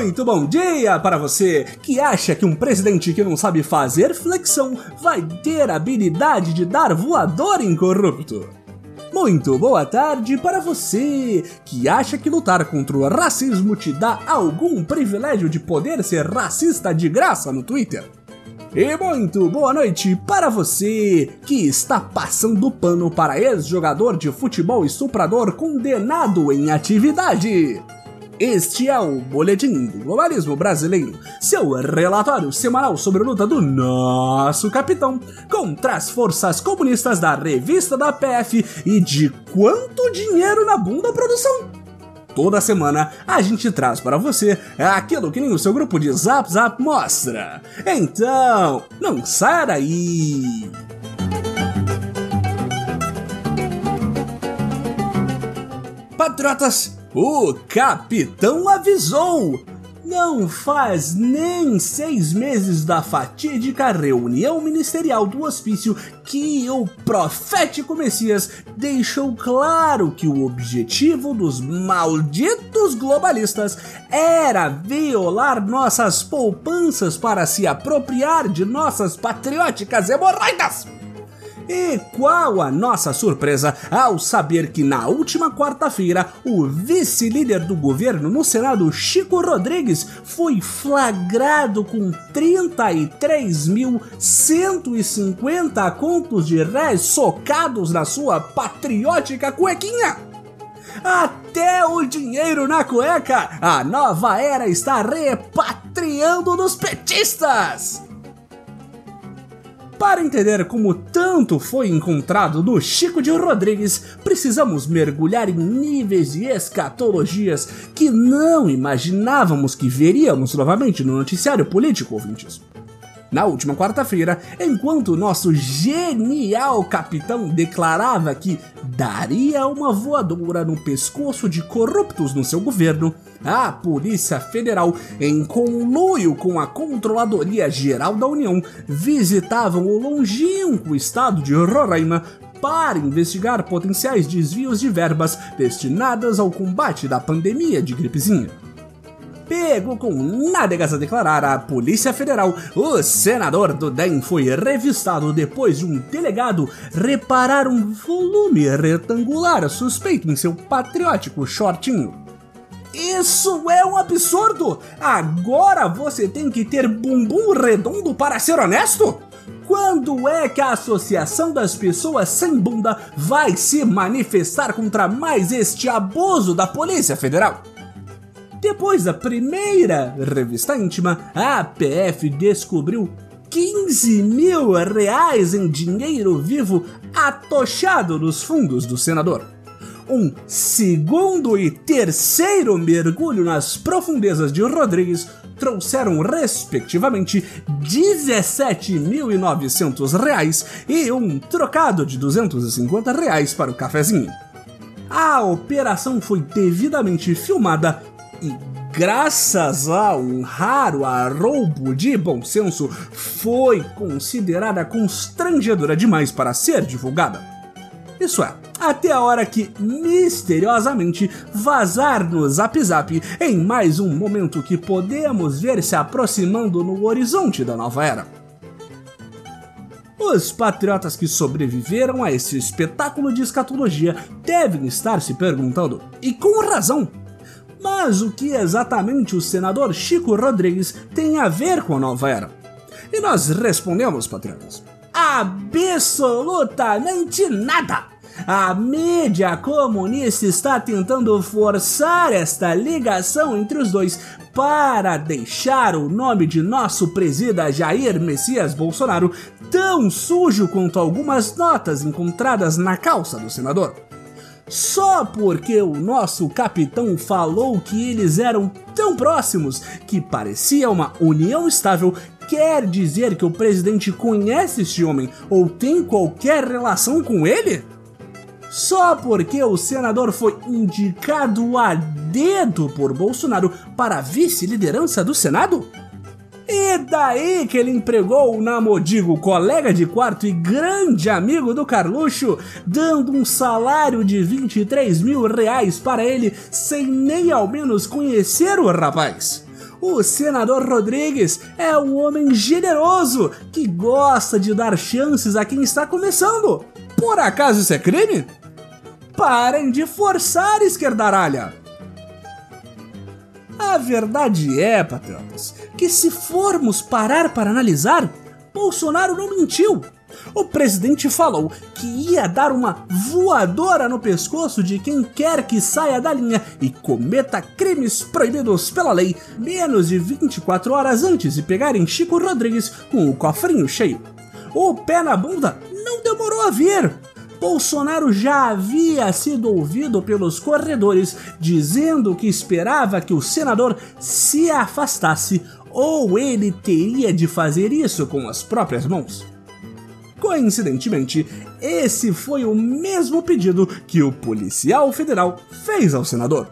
Muito bom dia para você que acha que um presidente que não sabe fazer flexão vai ter habilidade de dar voador incorrupto. Muito boa tarde para você que acha que lutar contra o racismo te dá algum privilégio de poder ser racista de graça no Twitter. E muito boa noite para você que está passando pano para ex-jogador de futebol e suprador condenado em atividade. Este é o Boletim do Globalismo Brasileiro, seu relatório semanal sobre a luta do nosso capitão contra as forças comunistas da revista da PF e de quanto dinheiro na bunda produção. Toda semana a gente traz para você aquilo que nem o seu grupo de Zap Zap mostra. Então, não saia daí! Patriotas, o capitão avisou! Não faz nem seis meses da fatídica reunião ministerial do hospício que o profético Messias deixou claro que o objetivo dos malditos globalistas era violar nossas poupanças para se apropriar de nossas patrióticas hemorroidas. E qual a nossa surpresa ao saber que na última quarta-feira o vice-líder do governo no Senado, Chico Rodrigues, foi flagrado com 33.150 contos de réis socados na sua patriótica cuequinha. Até o dinheiro na cueca, a nova era está repatriando dos petistas! Para entender como tanto foi encontrado no Chico de Rodrigues, precisamos mergulhar em níveis de escatologias que não imaginávamos que veríamos novamente no noticiário político, ouvintes. Na última quarta-feira, enquanto nosso genial capitão declarava que daria uma voadora no pescoço de corruptos no seu governo, a Polícia Federal, em conluio com a Controladoria Geral da União, visitavam o longínquo estado de Roraima para investigar potenciais desvios de verbas destinadas ao combate da pandemia de gripezinha pego com nádegas a declarar à Polícia Federal, o senador do DEM foi revistado depois de um delegado reparar um volume retangular suspeito em seu patriótico shortinho. Isso é um absurdo! Agora você tem que ter bumbum redondo para ser honesto? Quando é que a Associação das Pessoas Sem Bunda vai se manifestar contra mais este abuso da Polícia Federal? Depois da primeira revista íntima, a PF descobriu 15 mil reais em dinheiro vivo atochado nos fundos do senador. Um segundo e terceiro mergulho nas profundezas de Rodrigues trouxeram, respectivamente, 17.900 reais e um trocado de 250 reais para o cafezinho. A operação foi devidamente filmada e graças a um raro arroubo de bom senso, foi considerada constrangedora demais para ser divulgada. Isso é, até a hora que misteriosamente vazar no Zap Zap em mais um momento que podemos ver se aproximando no horizonte da nova era. Os patriotas que sobreviveram a esse espetáculo de escatologia devem estar se perguntando, e com razão, mas o que exatamente o senador Chico Rodrigues tem a ver com a nova era? E nós respondemos, patrões: absolutamente nada! A mídia comunista está tentando forçar esta ligação entre os dois para deixar o nome de nosso presida Jair Messias Bolsonaro tão sujo quanto algumas notas encontradas na calça do senador. Só porque o nosso capitão falou que eles eram tão próximos que parecia uma união estável, quer dizer que o presidente conhece este homem ou tem qualquer relação com ele? Só porque o senador foi indicado a dedo por Bolsonaro para vice-liderança do Senado? E daí que ele empregou o Namodigo, colega de quarto e grande amigo do Carluxo, dando um salário de 23 mil reais para ele sem nem ao menos conhecer o rapaz. O senador Rodrigues é um homem generoso que gosta de dar chances a quem está começando. Por acaso isso é crime? Parem de forçar, esquerdaralha! A verdade é, patriotas, que se formos parar para analisar, Bolsonaro não mentiu. O presidente falou que ia dar uma voadora no pescoço de quem quer que saia da linha e cometa crimes proibidos pela lei menos de 24 horas antes de pegarem Chico Rodrigues com o cofrinho cheio. O pé na bunda não demorou a vir. Bolsonaro já havia sido ouvido pelos corredores dizendo que esperava que o senador se afastasse ou ele teria de fazer isso com as próprias mãos. Coincidentemente, esse foi o mesmo pedido que o policial federal fez ao senador.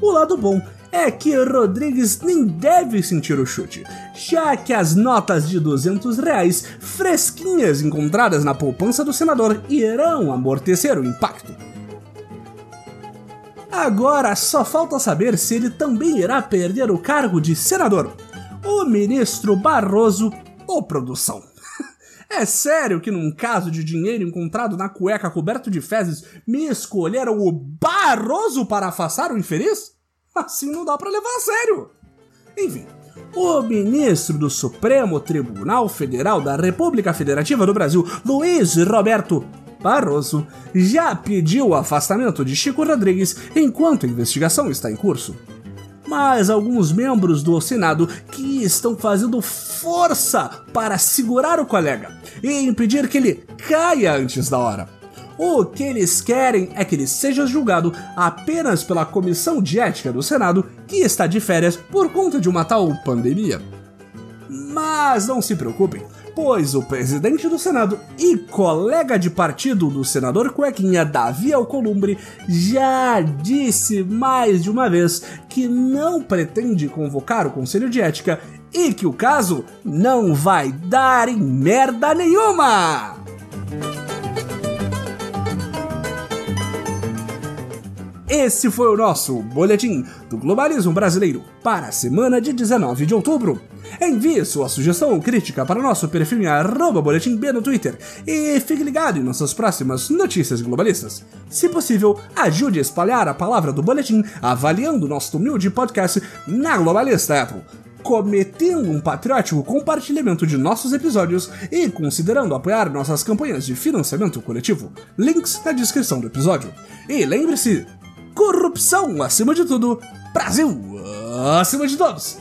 O lado bom é que Rodrigues nem deve sentir o chute, já que as notas de 200 reais fresquinhas encontradas na poupança do senador irão amortecer o impacto. Agora só falta saber se ele também irá perder o cargo de senador, o ministro Barroso ou produção. É sério que num caso de dinheiro encontrado na cueca coberto de fezes me escolheram o Barroso para afastar o infeliz? Assim não dá para levar a sério. Enfim, o ministro do Supremo Tribunal Federal da República Federativa do Brasil, Luiz Roberto Barroso, já pediu o afastamento de Chico Rodrigues enquanto a investigação está em curso. Mas alguns membros do Senado que estão fazendo força para segurar o colega e impedir que ele caia antes da hora. O que eles querem é que ele seja julgado apenas pela Comissão de Ética do Senado, que está de férias por conta de uma tal pandemia. Mas não se preocupem, pois o presidente do Senado e colega de partido do senador Cuequinha, Davi Alcolumbre, já disse mais de uma vez que não pretende convocar o Conselho de Ética e que o caso não vai dar em merda nenhuma! Esse foi o nosso Boletim do Globalismo Brasileiro para a semana de 19 de outubro. Envie sua sugestão ou crítica para o nosso perfil em boletimb no Twitter e fique ligado em nossas próximas notícias globalistas. Se possível, ajude a espalhar a palavra do boletim avaliando nosso humilde podcast na Globalista Apple cometendo um patriótico compartilhamento de nossos episódios e considerando apoiar nossas campanhas de financiamento coletivo. Links na descrição do episódio. E lembre-se, corrupção acima de tudo, Brasil acima de todos!